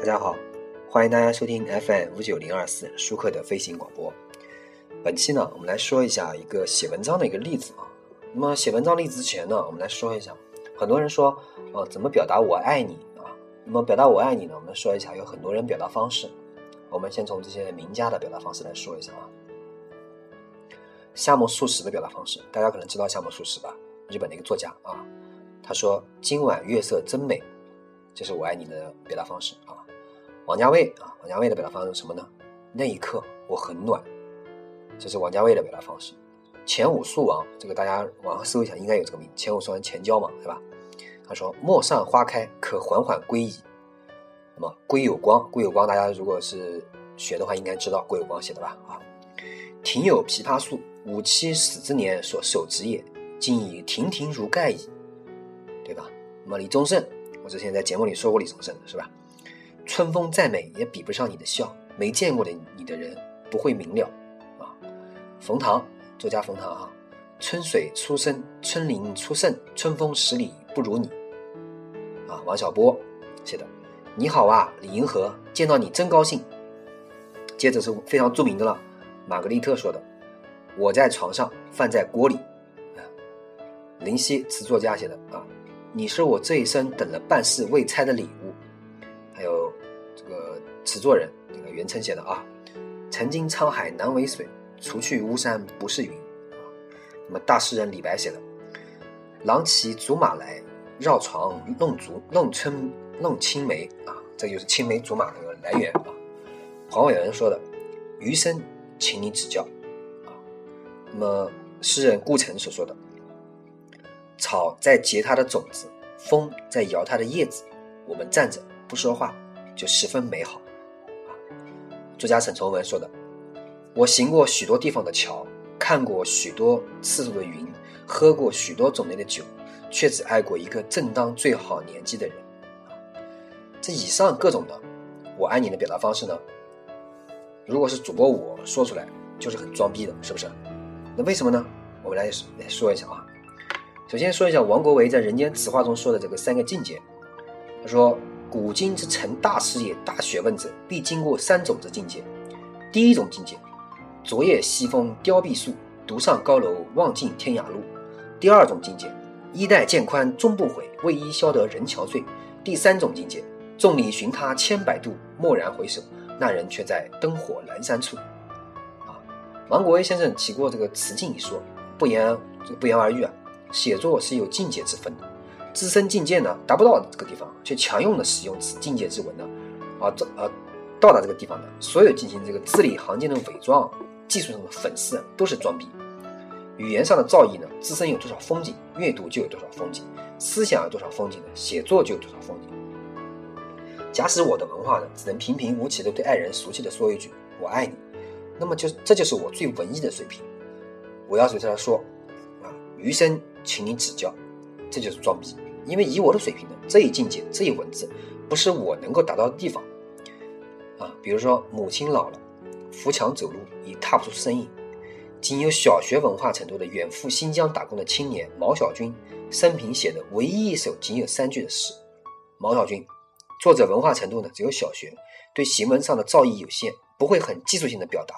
大家好，欢迎大家收听 FM 五九零二四舒克的飞行广播。本期呢，我们来说一下一个写文章的一个例子啊。那么写文章例子之前呢，我们来说一下，很多人说，呃，怎么表达我爱你啊？那么表达我爱你呢，我们说一下，有很多人表达方式。我们先从这些名家的表达方式来说一下啊。夏目漱石的表达方式，大家可能知道夏目漱石吧？日本的一个作家啊。他说：“今晚月色真美。”这是我爱你的表达方式啊。王家卫啊，王家卫的表达方式是什么呢？那一刻我很暖，这是王家卫的表达方式。前五宿王，这个大家网上搜一下，应该有这个名。前五宿王钱交嘛，对吧？他说：“陌上花开，可缓缓归矣。”那么归有光，归有光，大家如果是学的话，应该知道归有光写的吧？啊，庭有枇杷树，吾妻死之年所手植也，今已亭亭如盖矣，对吧？那么李宗盛，我之前在节目里说过李宗盛，是吧？春风再美也比不上你的笑，没见过的你的人不会明了啊。冯唐，作家冯唐啊，春水初生，春林初盛，春风十里不如你啊。王小波写的，你好啊，李银河，见到你真高兴。接着是非常著名的了，玛格丽特说的，我在床上，饭在锅里啊。林夕，词作家写的啊，你是我这一生等了半世未拆的礼物。词作人这个袁成写的啊，曾经沧海难为水，除去巫山不是云。那么大诗人李白写的，郎骑竹马来，绕床弄竹弄春弄青梅啊，这就是青梅竹马的来源啊。黄伟文说的，余生请你指教啊。那么诗人顾城所说的，草在结它的种子，风在摇它的叶子，我们站着不说话，就十分美好。作家沈从文说的：“我行过许多地方的桥，看过许多次数的云，喝过许多种类的酒，却只爱过一个正当最好年纪的人。”这以上各种的“我爱你”的表达方式呢？如果是主播我说出来，就是很装逼的，是不是？那为什么呢？我们来来说一下啊。首先说一下王国维在《人间词话》中说的这个三个境界。他说。古今之成大事业、大学问者，必经过三种之境界。第一种境界，昨夜西风凋碧树，独上高楼，望尽天涯路。第二种境界，衣带渐宽终不悔，为伊消得人憔悴。第三种境界，众里寻他千百度，蓦然回首，那人却在灯火阑珊处。啊，王国维先生提过这个词境一说，不言不言而喻啊，写作是有境界之分的。自身境界呢达不到这个地方，却强用的使用此境界之文呢，啊，这啊到达这个地方的，所有进行这个字里行间的伪装、技术上的粉饰，都是装逼。语言上的造诣呢，自身有多少风景，阅读就有多少风景；思想有多少风景呢，写作就有多少风景。假使我的文化呢，只能平平无奇的对爱人俗气的说一句“我爱你”，那么就这就是我最文艺的水平。我要对他说啊，余生请你指教。这就是装逼，因为以我的水平呢，这一境界，这一文字，不是我能够达到的地方啊。比如说，母亲老了，扶墙走路已踏不出身影。仅有小学文化程度的远赴新疆打工的青年毛小军，生平写的唯一一首仅有三句的诗。毛小军，作者文化程度呢只有小学，对行文上的造诣有限，不会很技术性的表达，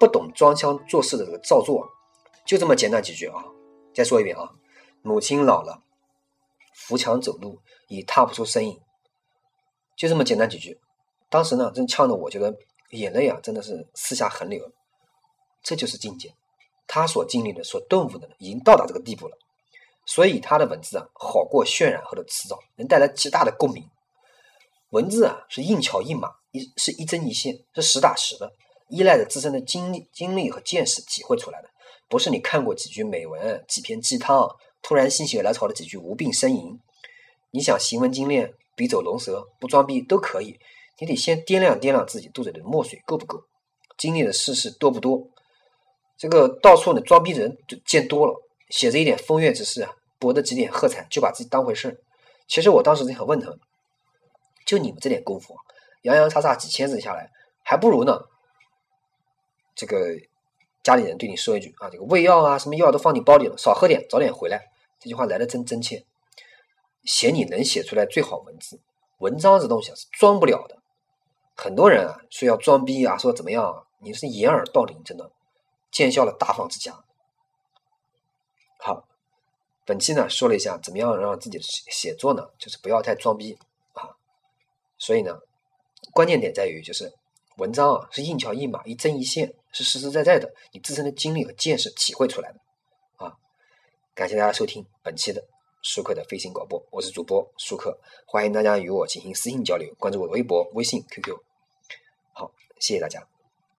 不懂装腔作势的这个造作，就这么简单几句啊。再说一遍啊。母亲老了，扶墙走路已踏不出身影，就这么简单几句。当时呢，真呛得我觉得眼泪啊，真的是四下横流。这就是境界，他所经历的、所顿悟的，已经到达这个地步了。所以他的文字啊，好过渲染后的辞藻，能带来极大的共鸣。文字啊，是硬桥硬马，一是一针一线，是实打实的，依赖着自身的经历、经历和见识体会出来的，不是你看过几句美文、几篇鸡汤。突然心血来潮的几句无病呻吟，你想行文精炼，笔走龙蛇，不装逼都可以。你得先掂量掂量自己肚子里的墨水够不够，经历的事事多不多。这个到处呢装逼的人就见多了，写着一点风月之事啊，博得几点喝彩，就把自己当回事。其实我当时就想问他，就你们这点功夫，洋洋洒洒几千字下来，还不如呢。这个家里人对你说一句啊，这个胃药啊，什么药都放你包里了，少喝点，早点回来。这句话来的真真切，写你能写出来最好文字，文章这东西啊是装不了的，很多人啊说要装逼啊，说怎么样啊，你是掩耳盗铃，真的见笑了大放之家。好，本期呢说了一下怎么样让自己的写作呢，就是不要太装逼啊。所以呢，关键点在于就是文章啊是硬桥硬马一针一线，是实实在在的你自身的经历和见识体会出来的。感谢大家收听本期的。舒克的飞行广播，我是主播舒克，欢迎大家与我进行私信交流，关注我的微博、微信、QQ。好，谢谢大家。